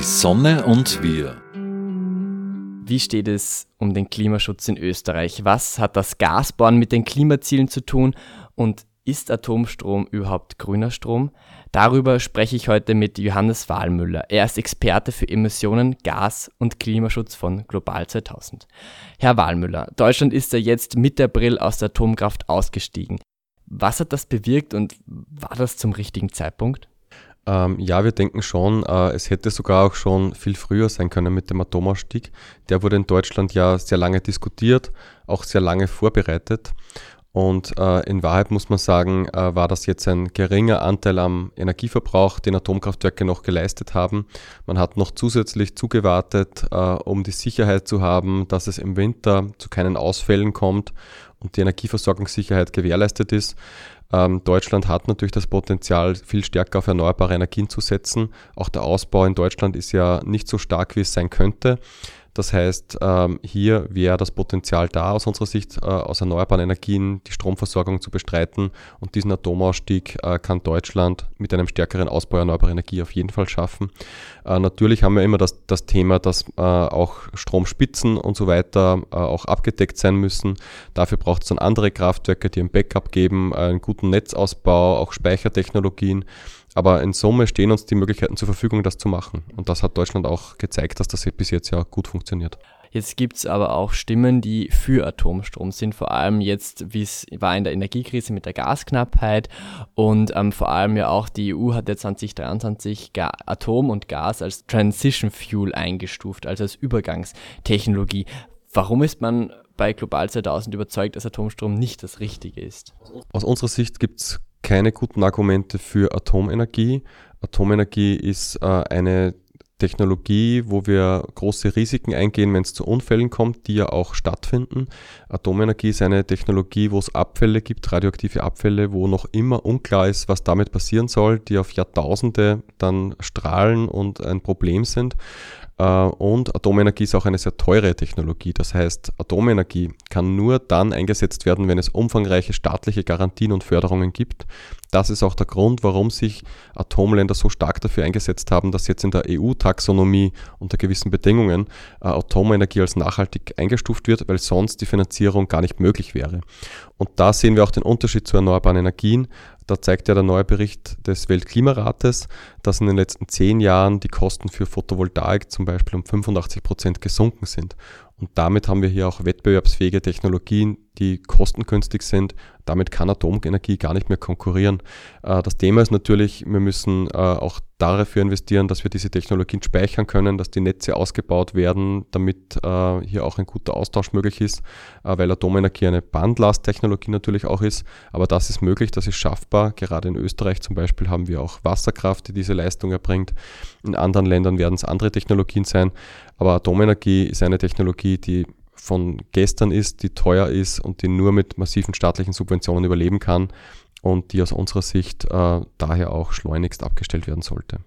Die Sonne und wir. Wie steht es um den Klimaschutz in Österreich? Was hat das Gasbohren mit den Klimazielen zu tun? Und ist Atomstrom überhaupt grüner Strom? Darüber spreche ich heute mit Johannes Wahlmüller. Er ist Experte für Emissionen, Gas und Klimaschutz von Global 2000. Herr Wahlmüller, Deutschland ist ja jetzt Mitte April aus der Atomkraft ausgestiegen. Was hat das bewirkt und war das zum richtigen Zeitpunkt? Ähm, ja, wir denken schon, äh, es hätte sogar auch schon viel früher sein können mit dem Atomausstieg. Der wurde in Deutschland ja sehr lange diskutiert, auch sehr lange vorbereitet. Und äh, in Wahrheit muss man sagen, äh, war das jetzt ein geringer Anteil am Energieverbrauch, den Atomkraftwerke noch geleistet haben. Man hat noch zusätzlich zugewartet, äh, um die Sicherheit zu haben, dass es im Winter zu keinen Ausfällen kommt und die Energieversorgungssicherheit gewährleistet ist. Ähm, Deutschland hat natürlich das Potenzial, viel stärker auf erneuerbare Energien zu setzen. Auch der Ausbau in Deutschland ist ja nicht so stark, wie es sein könnte. Das heißt, ähm, hier wäre das Potenzial da aus unserer Sicht, äh, aus erneuerbaren Energien die Stromversorgung zu bestreiten. Und diesen Atomausstieg äh, kann Deutschland mit einem stärkeren Ausbau erneuerbarer Energie auf jeden Fall schaffen. Äh, natürlich haben wir immer das, das Thema, dass auch Stromspitzen und so weiter auch abgedeckt sein müssen. Dafür braucht es dann andere Kraftwerke, die ein Backup geben, einen guten Netzausbau, auch Speichertechnologien. Aber in Summe stehen uns die Möglichkeiten zur Verfügung, das zu machen. Und das hat Deutschland auch gezeigt, dass das bis jetzt ja gut funktioniert. Jetzt gibt es aber auch Stimmen, die für Atomstrom sind, vor allem jetzt, wie es war in der Energiekrise mit der Gasknappheit und ähm, vor allem ja auch die EU hat ja 2023 Ga Atom und Gas als Transition Fuel eingestuft, also als Übergangstechnologie. Warum ist man bei Global 2000 überzeugt, dass Atomstrom nicht das Richtige ist? Aus unserer Sicht gibt es keine guten Argumente für Atomenergie. Atomenergie ist äh, eine Technologie, wo wir große Risiken eingehen, wenn es zu Unfällen kommt, die ja auch stattfinden. Atomenergie ist eine Technologie, wo es Abfälle gibt, radioaktive Abfälle, wo noch immer unklar ist, was damit passieren soll, die auf Jahrtausende dann strahlen und ein Problem sind. Äh, und Atomenergie ist auch eine sehr teure Technologie. Das heißt, Atomenergie kann nur dann eingesetzt werden, wenn es umfangreiche staatliche Garantien und Förderungen gibt. Das ist auch der Grund, warum sich Atomländer so stark dafür eingesetzt haben, dass jetzt in der EU-Taxonomie unter gewissen Bedingungen äh, Atomenergie als nachhaltig eingestuft wird, weil sonst die Finanzierung gar nicht möglich wäre. Und da sehen wir auch den Unterschied zu erneuerbaren Energien. Da zeigt ja der neue Bericht des Weltklimarates, dass in den letzten zehn Jahren die Kosten für Photovoltaik zum Beispiel um 85 Prozent gesunken sind. Und damit haben wir hier auch wettbewerbsfähige Technologien, die kostengünstig sind. Damit kann Atomenergie gar nicht mehr konkurrieren. Äh, das Thema ist natürlich, wir müssen äh, auch dafür investieren, dass wir diese Technologien speichern können, dass die Netze ausgebaut werden, damit äh, hier auch ein guter Austausch möglich ist, weil Atomenergie eine Bandlasttechnologie natürlich auch ist. Aber das ist möglich, das ist schaffbar. Gerade in Österreich zum Beispiel haben wir auch Wasserkraft, die diese Leistung erbringt. In anderen Ländern werden es andere Technologien sein. Aber Atomenergie ist eine Technologie, die von gestern ist, die teuer ist und die nur mit massiven staatlichen Subventionen überleben kann und die aus unserer Sicht äh, daher auch schleunigst abgestellt werden sollte.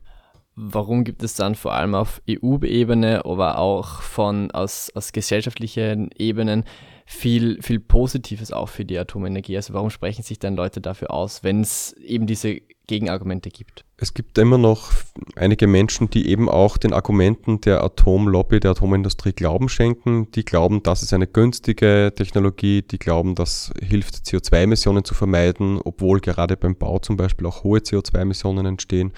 Warum gibt es dann vor allem auf EU-Ebene, aber auch von aus, aus gesellschaftlichen Ebenen viel, viel Positives auch für die Atomenergie? Also warum sprechen sich dann Leute dafür aus, wenn es eben diese Gegenargumente gibt? Es gibt immer noch einige Menschen, die eben auch den Argumenten der Atomlobby, der Atomindustrie Glauben schenken. Die glauben, das ist eine günstige Technologie, die glauben, das hilft, CO2-Emissionen zu vermeiden, obwohl gerade beim Bau zum Beispiel auch hohe CO2-Emissionen entstehen.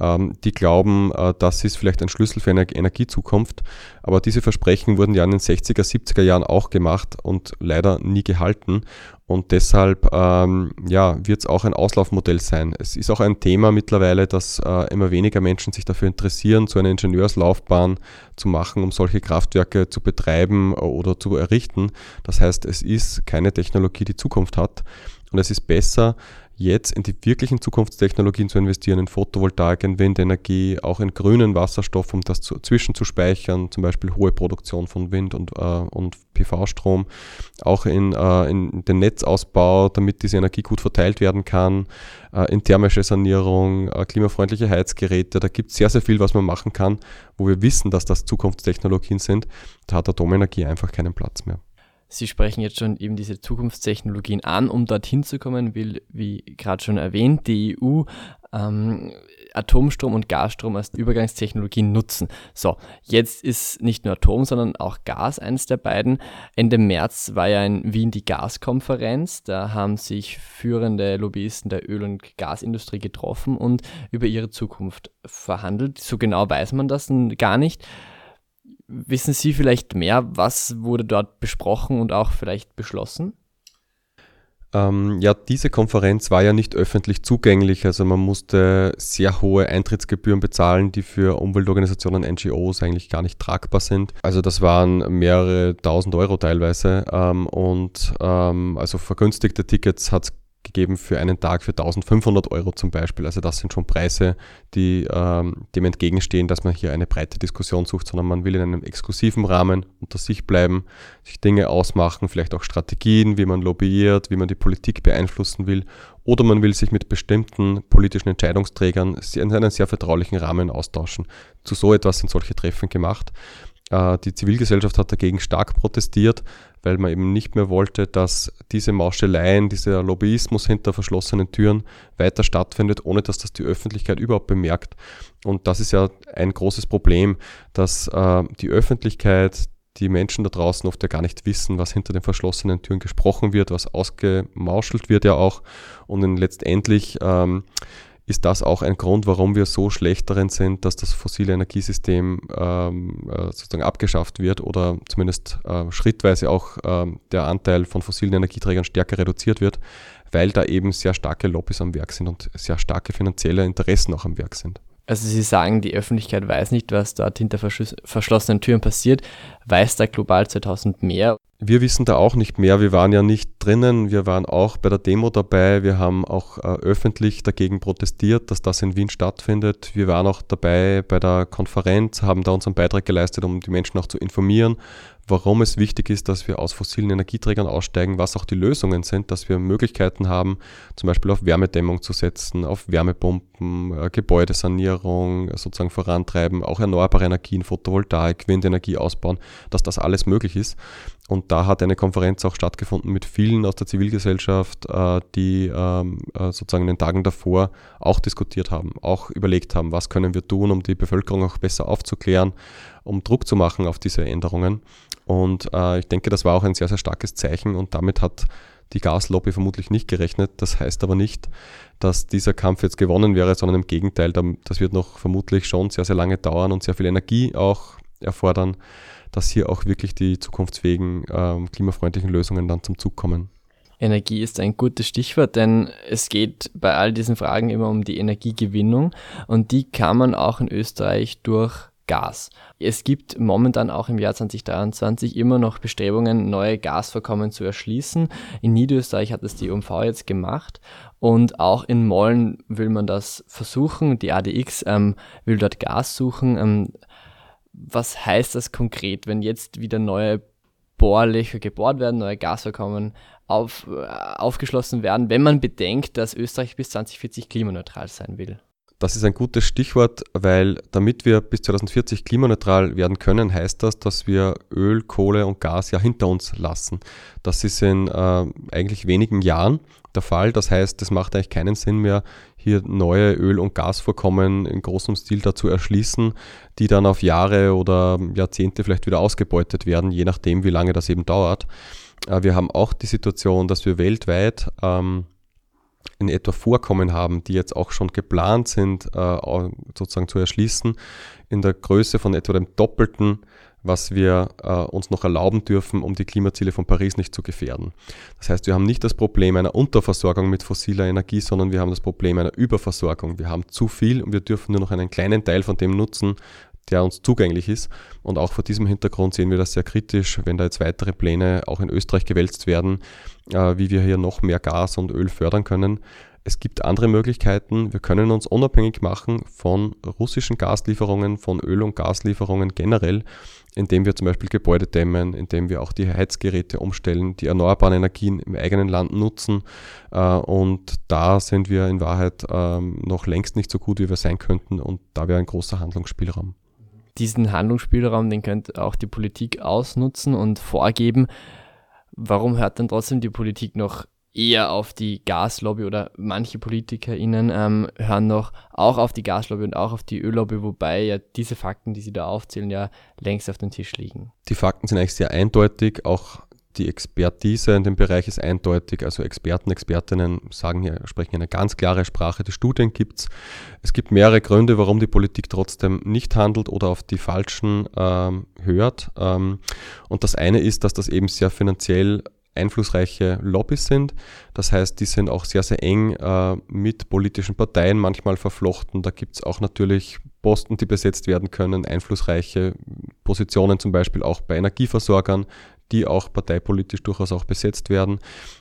Ähm, die glauben, äh, das ist vielleicht ein Schlüssel für eine Energiezukunft. Aber diese Versprechen wurden ja in den 60er, 70er Jahren auch gemacht und leider nie gehalten. Und deshalb ähm, ja, wird es auch ein Auslaufmodell sein. Es ist auch ein Thema mittlerweile, dass äh, immer weniger Menschen sich dafür interessieren, so eine Ingenieurslaufbahn zu machen, um solche Kraftwerke zu betreiben oder zu errichten. Das heißt, es ist keine Technologie, die Zukunft hat. Und es ist besser, jetzt in die wirklichen Zukunftstechnologien zu investieren, in Photovoltaik, in Windenergie, auch in grünen Wasserstoff, um das zu, zwischenzuspeichern, zum Beispiel hohe Produktion von Wind und, äh, und PV-Strom, auch in, äh, in den Netzausbau, damit diese Energie gut verteilt werden kann, äh, in thermische Sanierung, äh, klimafreundliche Heizgeräte. Da gibt es sehr, sehr viel, was man machen kann, wo wir wissen, dass das Zukunftstechnologien sind. Da hat Atomenergie einfach keinen Platz mehr. Sie sprechen jetzt schon eben diese Zukunftstechnologien an. Um dorthin zu kommen, will, wie gerade schon erwähnt, die EU ähm, Atomstrom und Gasstrom als Übergangstechnologie nutzen. So, jetzt ist nicht nur Atom, sondern auch Gas eines der beiden. Ende März war ja in Wien die Gaskonferenz. Da haben sich führende Lobbyisten der Öl- und Gasindustrie getroffen und über ihre Zukunft verhandelt. So genau weiß man das gar nicht. Wissen Sie vielleicht mehr, was wurde dort besprochen und auch vielleicht beschlossen? Ähm, ja, diese Konferenz war ja nicht öffentlich zugänglich, also man musste sehr hohe Eintrittsgebühren bezahlen, die für Umweltorganisationen, NGOs eigentlich gar nicht tragbar sind. Also das waren mehrere tausend Euro teilweise ähm, und ähm, also vergünstigte Tickets hat es gegeben für einen Tag für 1500 Euro zum Beispiel. Also das sind schon Preise, die ähm, dem entgegenstehen, dass man hier eine breite Diskussion sucht, sondern man will in einem exklusiven Rahmen unter sich bleiben, sich Dinge ausmachen, vielleicht auch Strategien, wie man lobbyiert, wie man die Politik beeinflussen will. Oder man will sich mit bestimmten politischen Entscheidungsträgern in einem sehr vertraulichen Rahmen austauschen. Zu so etwas sind solche Treffen gemacht. Äh, die Zivilgesellschaft hat dagegen stark protestiert, weil man eben nicht mehr wollte, dass diese Mauscheleien, dieser Lobbyismus hinter verschlossenen Türen weiter stattfindet, ohne dass das die Öffentlichkeit überhaupt bemerkt. Und das ist ja ein großes Problem, dass äh, die Öffentlichkeit, die Menschen da draußen oft ja gar nicht wissen, was hinter den verschlossenen Türen gesprochen wird, was ausgemauschelt wird ja auch. Und letztendlich ähm, ist das auch ein Grund, warum wir so schlecht darin sind, dass das fossile Energiesystem ähm, äh, sozusagen abgeschafft wird oder zumindest äh, schrittweise auch äh, der Anteil von fossilen Energieträgern stärker reduziert wird, weil da eben sehr starke Lobbys am Werk sind und sehr starke finanzielle Interessen auch am Werk sind. Also Sie sagen, die Öffentlichkeit weiß nicht, was dort hinter verschlossenen Türen passiert. Weiß da Global 2000 mehr? Wir wissen da auch nicht mehr. Wir waren ja nicht drinnen. Wir waren auch bei der Demo dabei. Wir haben auch äh, öffentlich dagegen protestiert, dass das in Wien stattfindet. Wir waren auch dabei bei der Konferenz, haben da unseren Beitrag geleistet, um die Menschen auch zu informieren, warum es wichtig ist, dass wir aus fossilen Energieträgern aussteigen, was auch die Lösungen sind, dass wir Möglichkeiten haben, zum Beispiel auf Wärmedämmung zu setzen, auf Wärmepumpen, äh, Gebäudesanierung sozusagen vorantreiben, auch erneuerbare Energien, Photovoltaik, Windenergie ausbauen, dass das alles möglich ist. Und da hat eine Konferenz auch stattgefunden mit vielen aus der Zivilgesellschaft, äh, die ähm, äh, sozusagen in den Tagen davor auch diskutiert haben, auch überlegt haben, was können wir tun, um die Bevölkerung auch besser aufzuklären, um Druck zu machen auf diese Änderungen. Und äh, ich denke, das war auch ein sehr, sehr starkes Zeichen und damit hat die Gaslobby vermutlich nicht gerechnet. Das heißt aber nicht, dass dieser Kampf jetzt gewonnen wäre, sondern im Gegenteil, das wird noch vermutlich schon sehr, sehr lange dauern und sehr viel Energie auch erfordern dass hier auch wirklich die zukunftsfähigen ähm, klimafreundlichen Lösungen dann zum Zug kommen. Energie ist ein gutes Stichwort, denn es geht bei all diesen Fragen immer um die Energiegewinnung und die kann man auch in Österreich durch Gas. Es gibt momentan auch im Jahr 2023 immer noch Bestrebungen, neue Gasvorkommen zu erschließen. In Niederösterreich hat es die UMV jetzt gemacht und auch in Mollen will man das versuchen. Die ADX ähm, will dort Gas suchen. Ähm, was heißt das konkret, wenn jetzt wieder neue Bohrlöcher gebohrt werden, neue Gasvorkommen auf, äh, aufgeschlossen werden, wenn man bedenkt, dass Österreich bis 2040 klimaneutral sein will? Das ist ein gutes Stichwort, weil damit wir bis 2040 klimaneutral werden können, heißt das, dass wir Öl, Kohle und Gas ja hinter uns lassen. Das ist in äh, eigentlich wenigen Jahren der Fall. Das heißt, es macht eigentlich keinen Sinn mehr, hier neue Öl- und Gasvorkommen in großem Stil dazu erschließen, die dann auf Jahre oder Jahrzehnte vielleicht wieder ausgebeutet werden, je nachdem, wie lange das eben dauert. Äh, wir haben auch die Situation, dass wir weltweit ähm, in etwa Vorkommen haben, die jetzt auch schon geplant sind, äh, sozusagen zu erschließen, in der Größe von etwa dem Doppelten was wir äh, uns noch erlauben dürfen, um die Klimaziele von Paris nicht zu gefährden. Das heißt, wir haben nicht das Problem einer Unterversorgung mit fossiler Energie, sondern wir haben das Problem einer Überversorgung. Wir haben zu viel und wir dürfen nur noch einen kleinen Teil von dem nutzen, der uns zugänglich ist. Und auch vor diesem Hintergrund sehen wir das sehr kritisch, wenn da jetzt weitere Pläne auch in Österreich gewälzt werden, äh, wie wir hier noch mehr Gas und Öl fördern können es gibt andere Möglichkeiten. Wir können uns unabhängig machen von russischen Gaslieferungen, von Öl- und Gaslieferungen generell, indem wir zum Beispiel Gebäude dämmen, indem wir auch die Heizgeräte umstellen, die erneuerbaren Energien im eigenen Land nutzen. Äh, und da sind wir in Wahrheit ähm, noch längst nicht so gut, wie wir sein könnten. Und da wäre ein großer Handlungsspielraum. Diesen Handlungsspielraum, den könnte auch die Politik ausnutzen und vorgeben. Warum hört dann trotzdem die Politik noch eher auf die Gaslobby oder manche PolitikerInnen ähm, hören noch auch auf die Gaslobby und auch auf die Öllobby, wobei ja diese Fakten, die sie da aufzählen, ja längst auf dem Tisch liegen. Die Fakten sind eigentlich sehr eindeutig, auch die Expertise in dem Bereich ist eindeutig. Also Experten, Expertinnen sagen hier, sprechen eine ganz klare Sprache. Die Studien gibt es. Es gibt mehrere Gründe, warum die Politik trotzdem nicht handelt oder auf die falschen ähm, hört. Ähm, und das eine ist, dass das eben sehr finanziell einflussreiche Lobbys sind. Das heißt, die sind auch sehr, sehr eng äh, mit politischen Parteien manchmal verflochten. Da gibt es auch natürlich Posten, die besetzt werden können, einflussreiche Positionen zum Beispiel auch bei Energieversorgern, die auch parteipolitisch durchaus auch besetzt werden.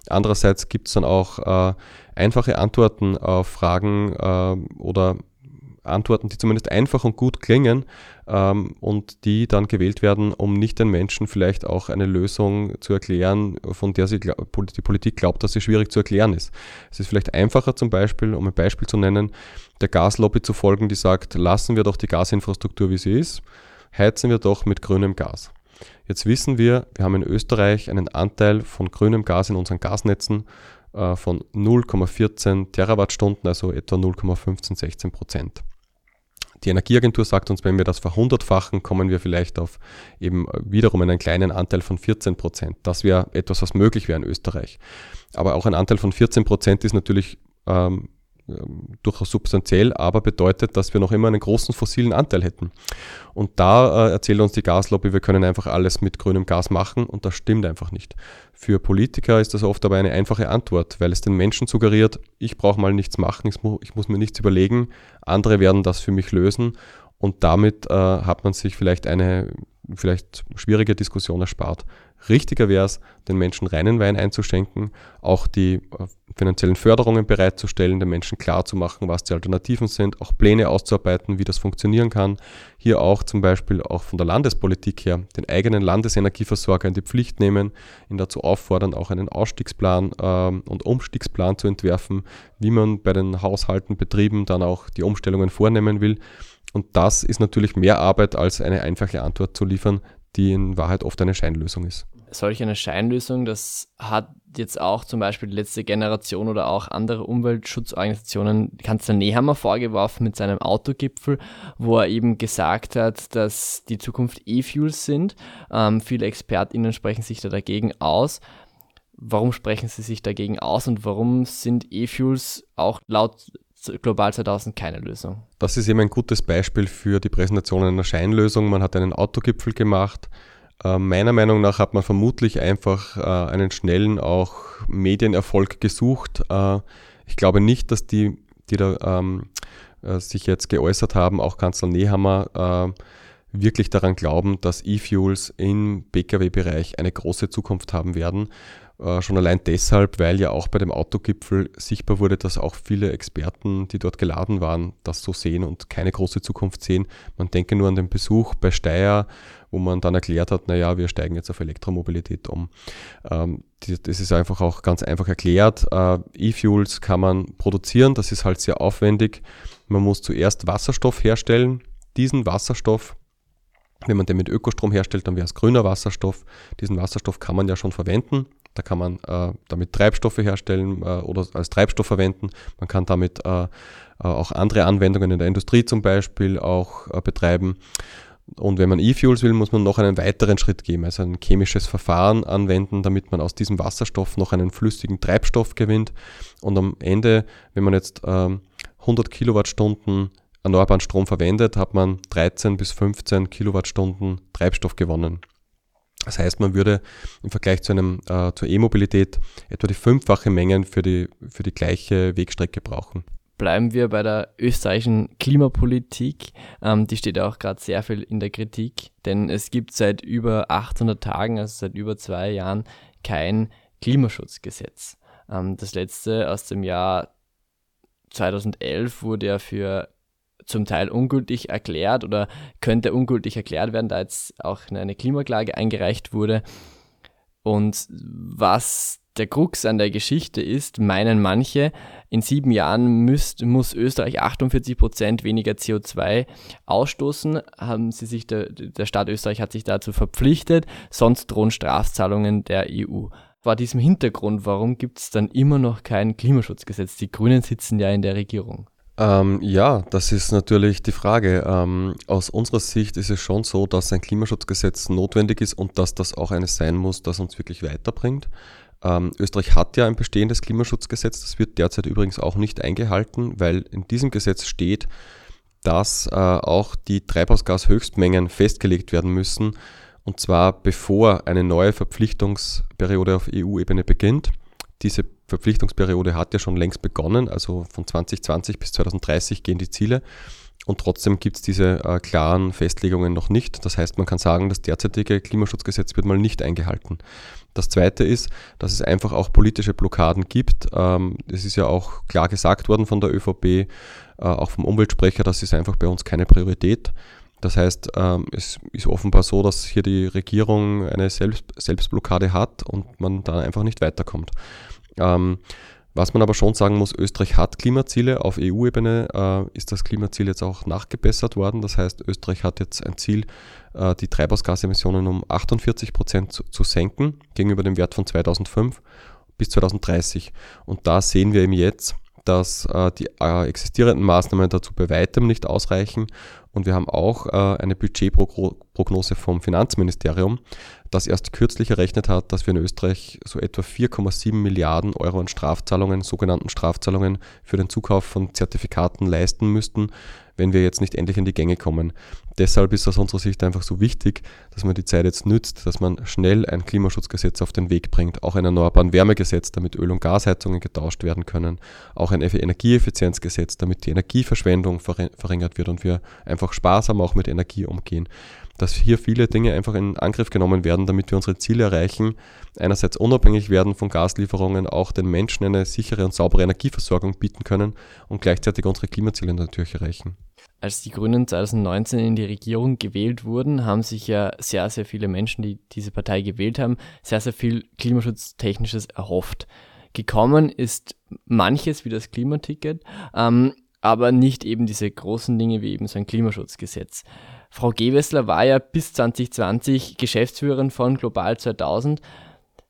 Andererseits gibt es dann auch äh, einfache Antworten auf Fragen äh, oder Antworten, die zumindest einfach und gut klingen ähm, und die dann gewählt werden, um nicht den Menschen vielleicht auch eine Lösung zu erklären, von der sie die Politik glaubt, dass sie schwierig zu erklären ist. Es ist vielleicht einfacher zum Beispiel, um ein Beispiel zu nennen, der Gaslobby zu folgen, die sagt, lassen wir doch die Gasinfrastruktur, wie sie ist, heizen wir doch mit grünem Gas. Jetzt wissen wir, wir haben in Österreich einen Anteil von grünem Gas in unseren Gasnetzen äh, von 0,14 Terawattstunden, also etwa 0,15, 16 Prozent. Die Energieagentur sagt uns, wenn wir das verhundertfachen, kommen wir vielleicht auf eben wiederum einen kleinen Anteil von 14 Prozent. Das wäre etwas, was möglich wäre in Österreich. Aber auch ein Anteil von 14 Prozent ist natürlich ähm, durchaus substanziell, aber bedeutet, dass wir noch immer einen großen fossilen Anteil hätten. Und da äh, erzählt uns die Gaslobby, wir können einfach alles mit grünem Gas machen und das stimmt einfach nicht. Für Politiker ist das oft aber eine einfache Antwort, weil es den Menschen suggeriert, ich brauche mal nichts machen, ich muss, ich muss mir nichts überlegen, andere werden das für mich lösen und damit äh, hat man sich vielleicht eine vielleicht schwierige Diskussion erspart. Richtiger wäre es, den Menschen reinen Wein einzuschenken, auch die äh, finanziellen Förderungen bereitzustellen, den Menschen klarzumachen, was die Alternativen sind, auch Pläne auszuarbeiten, wie das funktionieren kann. Hier auch zum Beispiel auch von der Landespolitik her den eigenen Landesenergieversorger in die Pflicht nehmen, ihn dazu auffordern, auch einen Ausstiegsplan ähm, und Umstiegsplan zu entwerfen, wie man bei den Haushalten, Betrieben dann auch die Umstellungen vornehmen will. Und das ist natürlich mehr Arbeit, als eine einfache Antwort zu liefern, die in Wahrheit oft eine Scheinlösung ist solch eine Scheinlösung, das hat jetzt auch zum Beispiel die letzte Generation oder auch andere Umweltschutzorganisationen Kanzler Nehammer vorgeworfen mit seinem Autogipfel, wo er eben gesagt hat, dass die Zukunft E-Fuels sind. Ähm, viele ExpertInnen sprechen sich da dagegen aus. Warum sprechen sie sich dagegen aus und warum sind E-Fuels auch laut Global 2000 keine Lösung? Das ist eben ein gutes Beispiel für die Präsentation einer Scheinlösung. Man hat einen Autogipfel gemacht, äh, meiner Meinung nach hat man vermutlich einfach äh, einen schnellen auch Medienerfolg gesucht. Äh, ich glaube nicht, dass die, die da ähm, sich jetzt geäußert haben, auch Kanzler Nehammer, wirklich daran glauben, dass E-Fuels im Pkw-Bereich eine große Zukunft haben werden. Äh, schon allein deshalb, weil ja auch bei dem Autogipfel sichtbar wurde, dass auch viele Experten, die dort geladen waren, das so sehen und keine große Zukunft sehen. Man denke nur an den Besuch bei Steyr, wo man dann erklärt hat, naja, wir steigen jetzt auf Elektromobilität um. Ähm, das ist einfach auch ganz einfach erklärt. Äh, E-Fuels kann man produzieren, das ist halt sehr aufwendig. Man muss zuerst Wasserstoff herstellen. Diesen Wasserstoff wenn man den mit Ökostrom herstellt, dann wäre es grüner Wasserstoff. Diesen Wasserstoff kann man ja schon verwenden. Da kann man äh, damit Treibstoffe herstellen äh, oder als Treibstoff verwenden. Man kann damit äh, äh auch andere Anwendungen in der Industrie zum Beispiel auch äh, betreiben. Und wenn man E-Fuels will, muss man noch einen weiteren Schritt gehen, also ein chemisches Verfahren anwenden, damit man aus diesem Wasserstoff noch einen flüssigen Treibstoff gewinnt. Und am Ende, wenn man jetzt 100 ähm, Kilowattstunden erneuerbaren Strom verwendet, hat man 13 bis 15 Kilowattstunden Treibstoff gewonnen. Das heißt, man würde im Vergleich zu einem, äh, zur E-Mobilität etwa die fünffache Mengen für die, für die gleiche Wegstrecke brauchen. Bleiben wir bei der österreichischen Klimapolitik. Ähm, die steht auch gerade sehr viel in der Kritik, denn es gibt seit über 800 Tagen, also seit über zwei Jahren, kein Klimaschutzgesetz. Ähm, das letzte aus dem Jahr 2011 wurde ja für zum Teil ungültig erklärt oder könnte ungültig erklärt werden, da jetzt auch eine Klimaklage eingereicht wurde. Und was der Krux an der Geschichte ist, meinen manche, in sieben Jahren müsst, muss Österreich 48 Prozent weniger CO2 ausstoßen. Haben sie sich, der, der Staat Österreich hat sich dazu verpflichtet, sonst drohen Strafzahlungen der EU. Vor diesem Hintergrund, warum gibt es dann immer noch kein Klimaschutzgesetz? Die Grünen sitzen ja in der Regierung. Ähm, ja, das ist natürlich die Frage. Ähm, aus unserer Sicht ist es schon so, dass ein Klimaschutzgesetz notwendig ist und dass das auch eines sein muss, das uns wirklich weiterbringt. Ähm, Österreich hat ja ein bestehendes Klimaschutzgesetz, das wird derzeit übrigens auch nicht eingehalten, weil in diesem Gesetz steht, dass äh, auch die Treibhausgashöchstmengen festgelegt werden müssen, und zwar bevor eine neue Verpflichtungsperiode auf EU-Ebene beginnt. Diese Verpflichtungsperiode hat ja schon längst begonnen, also von 2020 bis 2030 gehen die Ziele. Und trotzdem gibt es diese äh, klaren Festlegungen noch nicht. Das heißt, man kann sagen, das derzeitige Klimaschutzgesetz wird mal nicht eingehalten. Das Zweite ist, dass es einfach auch politische Blockaden gibt. Ähm, es ist ja auch klar gesagt worden von der ÖVP, äh, auch vom Umweltsprecher, das ist einfach bei uns keine Priorität. Das heißt, ähm, es ist offenbar so, dass hier die Regierung eine Selbst Selbstblockade hat und man da einfach nicht weiterkommt. Ähm, was man aber schon sagen muss, Österreich hat Klimaziele. Auf EU-Ebene äh, ist das Klimaziel jetzt auch nachgebessert worden. Das heißt, Österreich hat jetzt ein Ziel, äh, die Treibhausgasemissionen um 48 Prozent zu, zu, senken gegenüber dem Wert von 2005 bis 2030. Und da sehen wir eben jetzt, dass äh, die äh, existierenden Maßnahmen dazu bei weitem nicht ausreichen. Und wir haben auch äh, eine Budgetprognose vom Finanzministerium, das erst kürzlich errechnet hat, dass wir in Österreich so etwa 4,7 Milliarden Euro an Strafzahlungen, sogenannten Strafzahlungen für den Zukauf von Zertifikaten leisten müssten, wenn wir jetzt nicht endlich in die Gänge kommen. Deshalb ist aus unserer Sicht einfach so wichtig, dass man die Zeit jetzt nützt, dass man schnell ein Klimaschutzgesetz auf den Weg bringt, auch ein erneuerbaren Wärmegesetz, damit Öl- und Gasheizungen getauscht werden können, auch ein Energieeffizienzgesetz, damit die Energieverschwendung verringert wird und wir einfach sparsam auch mit Energie umgehen dass hier viele Dinge einfach in Angriff genommen werden, damit wir unsere Ziele erreichen. Einerseits unabhängig werden von Gaslieferungen, auch den Menschen eine sichere und saubere Energieversorgung bieten können und gleichzeitig unsere Klimaziele natürlich erreichen. Als die Grünen 2019 in die Regierung gewählt wurden, haben sich ja sehr, sehr viele Menschen, die diese Partei gewählt haben, sehr, sehr viel Klimaschutztechnisches erhofft. Gekommen ist manches wie das Klimaticket, ähm, aber nicht eben diese großen Dinge wie eben so ein Klimaschutzgesetz. Frau Gewessler war ja bis 2020 Geschäftsführerin von Global 2000.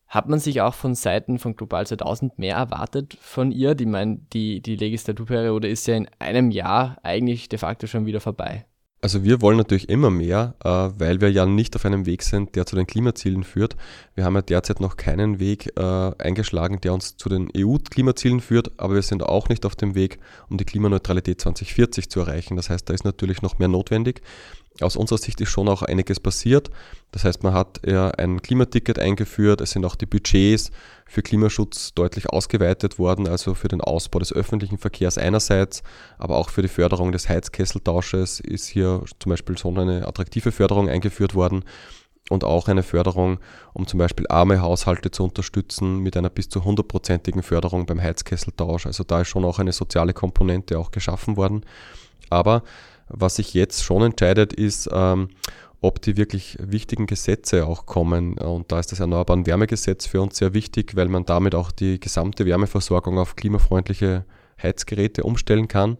Hat man sich auch von Seiten von Global 2000 mehr erwartet von ihr? Die, mein, die, die Legislaturperiode ist ja in einem Jahr eigentlich de facto schon wieder vorbei. Also wir wollen natürlich immer mehr, äh, weil wir ja nicht auf einem Weg sind, der zu den Klimazielen führt. Wir haben ja derzeit noch keinen Weg äh, eingeschlagen, der uns zu den EU-Klimazielen führt, aber wir sind auch nicht auf dem Weg, um die Klimaneutralität 2040 zu erreichen. Das heißt, da ist natürlich noch mehr notwendig aus unserer Sicht ist schon auch einiges passiert. Das heißt, man hat ja ein Klimaticket eingeführt, es sind auch die Budgets für Klimaschutz deutlich ausgeweitet worden, also für den Ausbau des öffentlichen Verkehrs einerseits, aber auch für die Förderung des Heizkesseltausches ist hier zum Beispiel so eine attraktive Förderung eingeführt worden und auch eine Förderung, um zum Beispiel arme Haushalte zu unterstützen mit einer bis zu hundertprozentigen Förderung beim Heizkesseltausch. Also da ist schon auch eine soziale Komponente auch geschaffen worden. Aber was sich jetzt schon entscheidet, ist, ähm, ob die wirklich wichtigen Gesetze auch kommen. Und da ist das Erneuerbaren Wärmegesetz für uns sehr wichtig, weil man damit auch die gesamte Wärmeversorgung auf klimafreundliche Heizgeräte umstellen kann.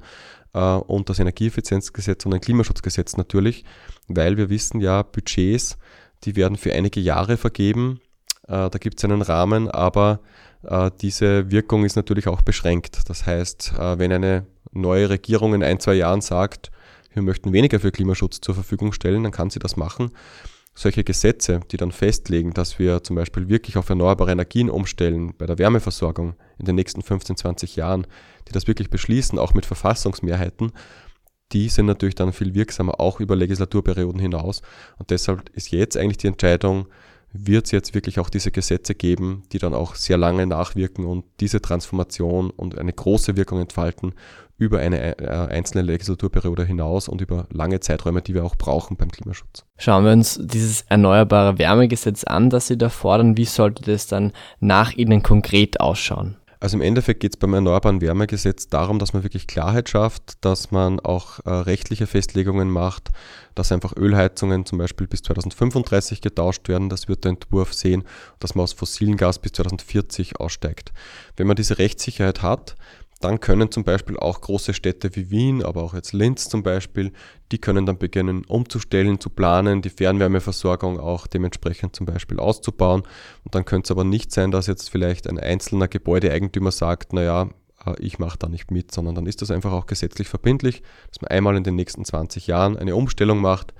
Äh, und das Energieeffizienzgesetz und ein Klimaschutzgesetz natürlich, weil wir wissen ja, Budgets, die werden für einige Jahre vergeben. Äh, da gibt es einen Rahmen, aber äh, diese Wirkung ist natürlich auch beschränkt. Das heißt, wenn eine neue Regierung in ein, zwei Jahren sagt, wir möchten weniger für Klimaschutz zur Verfügung stellen, dann kann sie das machen. Solche Gesetze, die dann festlegen, dass wir zum Beispiel wirklich auf erneuerbare Energien umstellen bei der Wärmeversorgung in den nächsten 15, 20 Jahren, die das wirklich beschließen, auch mit Verfassungsmehrheiten, die sind natürlich dann viel wirksamer, auch über Legislaturperioden hinaus. Und deshalb ist jetzt eigentlich die Entscheidung, wird es jetzt wirklich auch diese Gesetze geben, die dann auch sehr lange nachwirken und diese Transformation und eine große Wirkung entfalten über eine äh, einzelne Legislaturperiode hinaus und über lange Zeiträume, die wir auch brauchen beim Klimaschutz. Schauen wir uns dieses erneuerbare Wärmegesetz an, das Sie da fordern. Wie sollte das dann nach Ihnen konkret ausschauen? Also im Endeffekt geht es beim Erneuerbaren Wärmegesetz darum, dass man wirklich Klarheit schafft, dass man auch äh, rechtliche Festlegungen macht, dass einfach Ölheizungen zum Beispiel bis 2035 getauscht werden. Das wird der Entwurf sehen, dass man aus fossilen Gas bis 2040 aussteigt. Wenn man diese Rechtssicherheit hat, dann können zum Beispiel auch große Städte wie Wien, aber auch jetzt Linz zum Beispiel, die können dann beginnen umzustellen, zu planen, die Fernwärmeversorgung auch dementsprechend zum Beispiel auszubauen. Und dann könnte es aber nicht sein, dass jetzt vielleicht ein einzelner Gebäudeeigentümer sagt, naja, äh, ich mache da nicht mit, sondern dann ist das einfach auch gesetzlich verbindlich, dass man einmal in den nächsten 20 Jahren eine Umstellung macht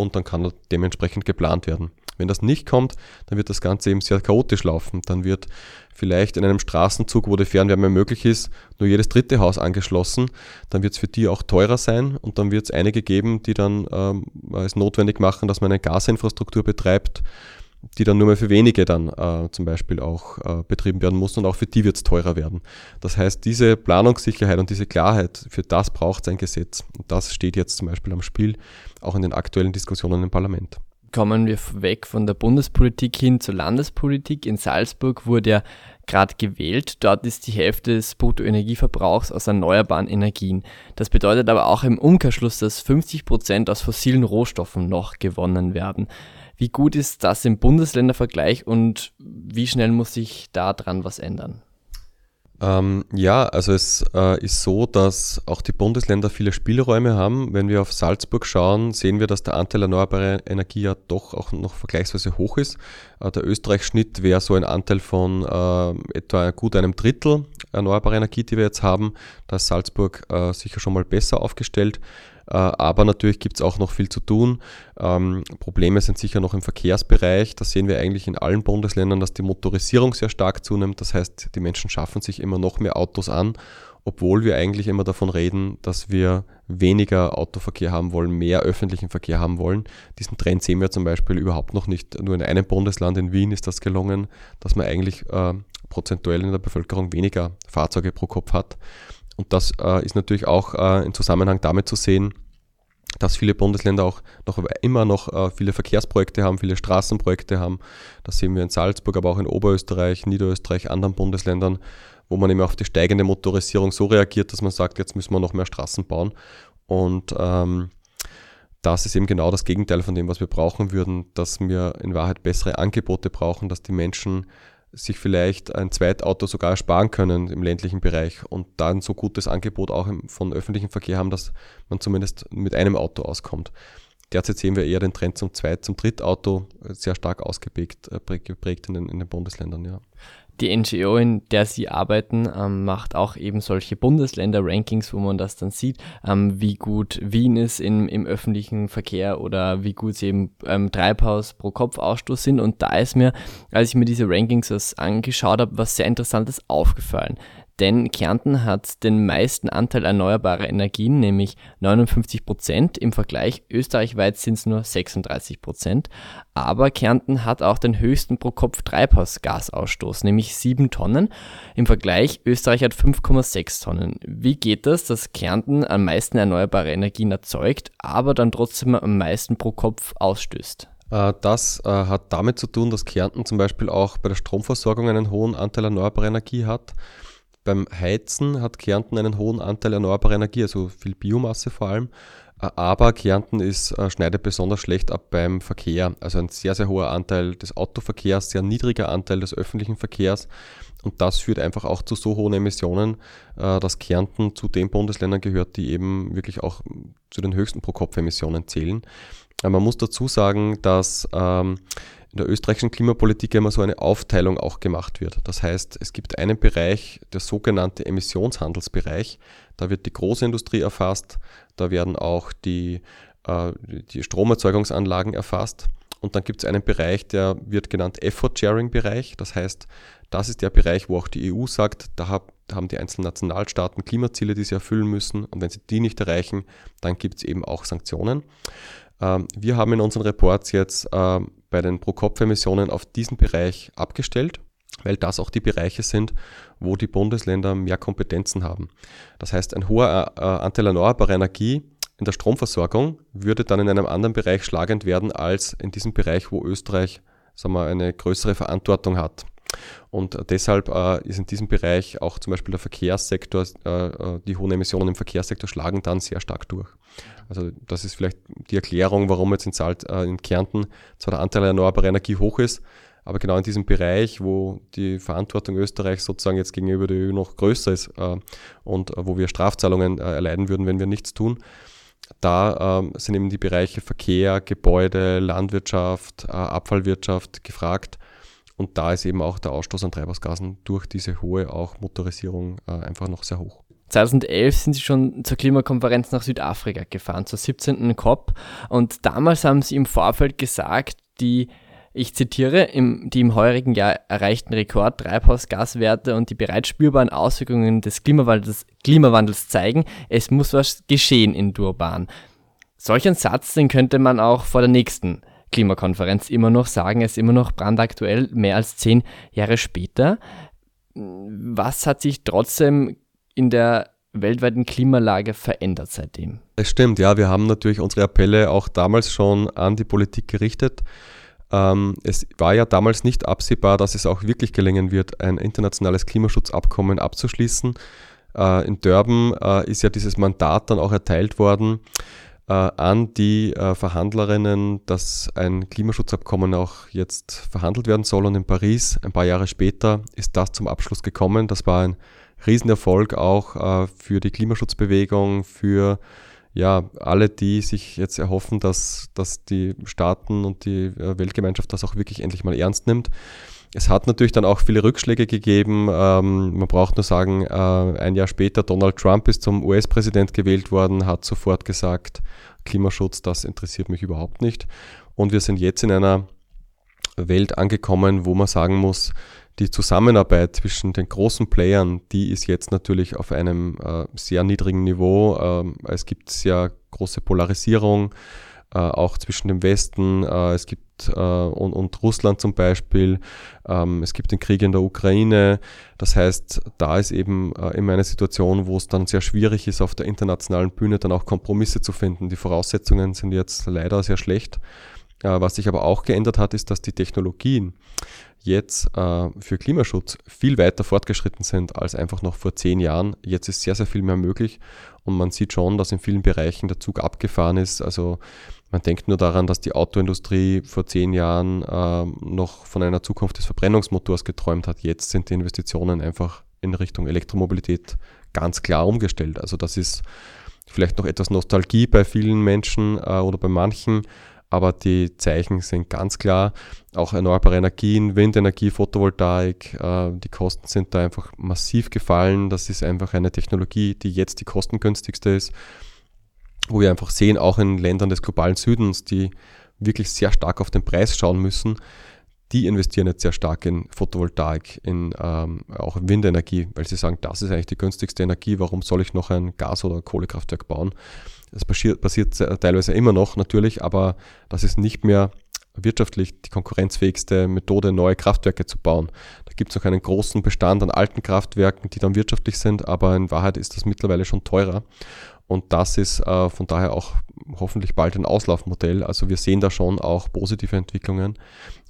und dann kann dementsprechend geplant werden. Wenn das nicht kommt, dann wird das Ganze eben sehr chaotisch laufen. Dann wird vielleicht in einem Straßenzug, wo die Fernwärme möglich ist, nur jedes dritte Haus angeschlossen. Dann wird es für die auch teurer sein und dann wird es einige geben, die dann ähm, es notwendig machen, dass man eine Gasinfrastruktur betreibt, die dann nur mehr für wenige dann äh, zum Beispiel auch äh, betrieben werden muss und auch für die wird es teurer werden. Das heißt, diese Planungssicherheit und diese Klarheit, für das braucht es ein Gesetz. Und das steht jetzt zum Beispiel am Spiel, auch in den aktuellen Diskussionen im Parlament kommen wir weg von der Bundespolitik hin zur Landespolitik. In Salzburg wurde ja gerade gewählt. Dort ist die Hälfte des Bruttoenergieverbrauchs aus erneuerbaren Energien. Das bedeutet aber auch im Umkehrschluss, dass 50 Prozent aus fossilen Rohstoffen noch gewonnen werden. Wie gut ist das im Bundesländervergleich und wie schnell muss sich da dran was ändern? Ähm, ja, also es äh, ist so, dass auch die Bundesländer viele Spielräume haben. Wenn wir auf Salzburg schauen, sehen wir, dass der Anteil erneuerbarer Energie ja doch auch noch vergleichsweise hoch ist. Äh, der Österreich-Schnitt wäre so ein Anteil von äh, etwa gut einem Drittel erneuerbare Energie, die wir jetzt haben. Da ist Salzburg äh, sicher schon mal besser aufgestellt. Äh, aber natürlich gibt es auch noch viel zu tun. Ähm, Probleme sind sicher noch im Verkehrsbereich. Da sehen wir eigentlich in allen Bundesländern, dass die Motorisierung sehr stark zunimmt. Das heißt, die Menschen schaffen sich immer noch mehr Autos an, obwohl wir eigentlich immer davon reden, dass wir weniger Autoverkehr haben wollen, mehr öffentlichen Verkehr haben wollen. Diesen Trend sehen wir zum Beispiel überhaupt noch nicht. Nur in einem Bundesland, in Wien, ist das gelungen, dass man eigentlich äh, prozentuell in der Bevölkerung weniger Fahrzeuge pro Kopf hat. Und das äh, ist natürlich auch äh, im Zusammenhang damit zu sehen, dass viele Bundesländer auch noch immer noch äh, viele Verkehrsprojekte haben, viele Straßenprojekte haben. Das sehen wir in Salzburg, aber auch in Oberösterreich, Niederösterreich, anderen Bundesländern, wo man eben auf die steigende Motorisierung so reagiert, dass man sagt, jetzt müssen wir noch mehr Straßen bauen. Und ähm, das ist eben genau das Gegenteil von dem, was wir brauchen würden, dass wir in Wahrheit bessere Angebote brauchen, dass die Menschen sich vielleicht ein Zweitauto sogar ersparen können im ländlichen Bereich und dann so gutes Angebot auch von öffentlichem Verkehr haben, dass man zumindest mit einem Auto auskommt. Derzeit sehen wir eher den Trend zum Zweit-, zum Drittauto sehr stark ausgeprägt äh, geprägt in den, in den Bundesländern. Ja. Die NGO, in der Sie arbeiten, ähm, macht auch eben solche Bundesländer-Rankings, wo man das dann sieht, ähm, wie gut Wien ist in, im öffentlichen Verkehr oder wie gut sie eben ähm, Treibhaus pro Kopf Ausstoß sind. Und da ist mir, als ich mir diese Rankings angeschaut habe, was sehr Interessantes aufgefallen denn Kärnten hat den meisten Anteil erneuerbarer Energien, nämlich 59 Prozent. Im Vergleich österreichweit sind es nur 36 Prozent. Aber Kärnten hat auch den höchsten pro Kopf Treibhausgasausstoß, nämlich 7 Tonnen. Im Vergleich Österreich hat 5,6 Tonnen. Wie geht das, dass Kärnten am meisten erneuerbare Energien erzeugt, aber dann trotzdem am meisten pro Kopf ausstößt? Äh, das äh, hat damit zu tun, dass Kärnten zum Beispiel auch bei der Stromversorgung einen hohen Anteil erneuerbarer Energie hat. Beim Heizen hat Kärnten einen hohen Anteil erneuerbarer Energie, also viel Biomasse vor allem. Äh, aber Kärnten ist, äh, schneidet besonders schlecht ab beim Verkehr. Also ein sehr, sehr hoher Anteil des Autoverkehrs, sehr niedriger Anteil des öffentlichen Verkehrs. Und das führt einfach auch zu so hohen Emissionen, äh, dass Kärnten zu den Bundesländern gehört, die eben wirklich auch zu den höchsten Pro-Kopf-Emissionen zählen. Man muss dazu sagen, dass ähm, in der österreichischen Klimapolitik immer so eine Aufteilung auch gemacht wird. Das heißt, es gibt einen Bereich, der sogenannte Emissionshandelsbereich. Da wird die Großindustrie erfasst, da werden auch die, äh, die Stromerzeugungsanlagen erfasst. Und dann gibt es einen Bereich, der wird genannt Effort-Sharing-Bereich. Das heißt, das ist der Bereich, wo auch die EU sagt, da haben die einzelnen Nationalstaaten Klimaziele, die sie erfüllen müssen. Und wenn sie die nicht erreichen, dann gibt es eben auch Sanktionen. Ähm, wir haben in unseren Reports jetzt ähm, bei den Pro-Kopf-Emissionen auf diesen Bereich abgestellt, weil das auch die Bereiche sind, wo die Bundesländer mehr Kompetenzen haben. Das heißt, ein hoher äh, Anteil erneuerbarer Energie in der Stromversorgung würde dann in einem anderen Bereich schlagend werden als in diesem Bereich, wo Österreich sagen wir, eine größere Verantwortung hat. Und deshalb äh, ist in diesem Bereich auch zum Beispiel der Verkehrssektor, äh, äh, die hohen Emissionen im Verkehrssektor schlagen dann sehr stark durch. Also das ist vielleicht die Erklärung, warum jetzt in, Salt, äh, in Kärnten zwar der Anteil erneuerbarer Energie hoch ist, Aber genau in diesem Bereich, wo die Verantwortung Österreichs sozusagen jetzt gegenüber der EU noch größer ist äh, und äh, wo wir Strafzahlungen erleiden würden, wenn wir nichts tun, da ähm, sind eben die Bereiche Verkehr, Gebäude, Landwirtschaft, äh, Abfallwirtschaft gefragt. Und da ist eben auch der Ausstoß an Treibhausgasen durch diese hohe auch Motorisierung äh, einfach noch sehr hoch. 2011 sind sie schon zur Klimakonferenz nach Südafrika gefahren, zur 17. COP. Und damals haben sie im Vorfeld gesagt, die, ich zitiere, im, die im heurigen Jahr erreichten Rekord-Treibhausgaswerte und die bereits spürbaren Auswirkungen des Klimawandels, Klimawandels zeigen, es muss was geschehen in Durban. Solch ein Satz, den könnte man auch vor der nächsten Klimakonferenz immer noch sagen, er ist immer noch brandaktuell, mehr als zehn Jahre später. Was hat sich trotzdem in der weltweiten Klimalage verändert seitdem? Es stimmt, ja, wir haben natürlich unsere Appelle auch damals schon an die Politik gerichtet. Ähm, es war ja damals nicht absehbar, dass es auch wirklich gelingen wird, ein internationales Klimaschutzabkommen abzuschließen. Äh, in Durban äh, ist ja dieses Mandat dann auch erteilt worden an die äh, Verhandlerinnen, dass ein Klimaschutzabkommen auch jetzt verhandelt werden soll. Und in Paris, ein paar Jahre später, ist das zum Abschluss gekommen. Das war ein Riesenerfolg auch äh, für die Klimaschutzbewegung, für ja, alle, die sich jetzt erhoffen, dass, dass die Staaten und die äh, Weltgemeinschaft das auch wirklich endlich mal ernst nimmt. Es hat natürlich dann auch viele Rückschläge gegeben. Ähm, man braucht nur sagen, äh, ein Jahr später, Donald Trump ist zum US-Präsident gewählt worden, hat sofort gesagt, Klimaschutz, das interessiert mich überhaupt nicht. Und wir sind jetzt in einer Welt angekommen, wo man sagen muss, die Zusammenarbeit zwischen den großen Playern, die ist jetzt natürlich auf einem äh, sehr niedrigen Niveau. Ähm, es gibt sehr große Polarisierung, äh, auch zwischen dem Westen. Äh, es gibt äh, und, und, Russland zum Beispiel. Ähm, es gibt den Krieg in der Ukraine. Das heißt, da ist eben äh, immer eine Situation, wo es dann sehr schwierig ist, auf der internationalen Bühne dann auch Kompromisse zu finden. Die Voraussetzungen sind jetzt leider sehr schlecht. Äh, was sich aber auch geändert hat, ist, dass die Technologien jetzt äh, für Klimaschutz viel weiter fortgeschritten sind als einfach noch vor zehn Jahren. Jetzt ist sehr, sehr viel mehr möglich und man sieht schon, dass in vielen Bereichen der Zug abgefahren ist. Also man denkt nur daran, dass die Autoindustrie vor zehn Jahren äh, noch von einer Zukunft des Verbrennungsmotors geträumt hat. Jetzt sind die Investitionen einfach in Richtung Elektromobilität ganz klar umgestellt. Also das ist vielleicht noch etwas Nostalgie bei vielen Menschen äh, oder bei manchen, aber die Zeichen sind ganz klar. Auch erneuerbare Energien, Windenergie, Photovoltaik, äh, die Kosten sind da einfach massiv gefallen. Das ist einfach eine Technologie, die jetzt die kostengünstigste ist, wo wir einfach sehen, auch in Ländern des globalen Südens, die wirklich sehr stark auf den Preis schauen müssen, die investieren jetzt sehr stark in Photovoltaik, in ähm, auch Windenergie, weil sie sagen, das ist eigentlich die günstigste Energie, warum soll ich noch ein Gas- oder Kohlekraftwerk bauen? Das passiert, passiert teilweise immer noch natürlich, aber das ist nicht mehr wirtschaftlich die konkurrenzfähigste Methode, neue Kraftwerke zu bauen. Da gibt es noch einen großen Bestand an alten Kraftwerken, die dann wirtschaftlich sind, aber in Wahrheit ist das mittlerweile schon teurer. Und das ist äh, von daher auch hoffentlich bald ein Auslaufmodell. Also wir sehen da schon auch positive Entwicklungen.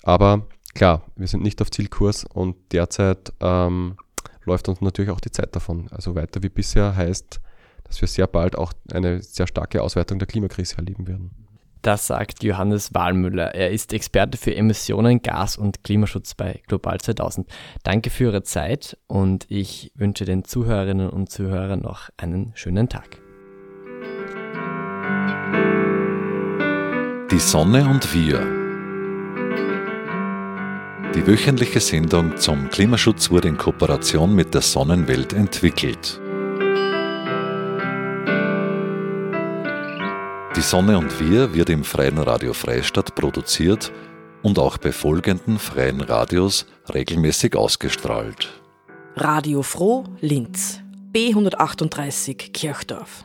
Aber klar, wir sind nicht auf Zielkurs und derzeit ähm, läuft uns natürlich auch die Zeit davon. Also weiter wie bisher heißt, dass wir sehr bald auch eine sehr starke Ausweitung der Klimakrise erleben werden. Das sagt Johannes Wahlmüller. Er ist Experte für Emissionen, Gas und Klimaschutz bei Global 2000. Danke für Ihre Zeit und ich wünsche den Zuhörerinnen und Zuhörern noch einen schönen Tag. Die Sonne und wir. Die wöchentliche Sendung zum Klimaschutz wurde in Kooperation mit der Sonnenwelt entwickelt. Die Sonne und wir wird im Freien Radio Freistadt produziert und auch bei folgenden freien Radios regelmäßig ausgestrahlt. Radio Froh Linz, B138 Kirchdorf,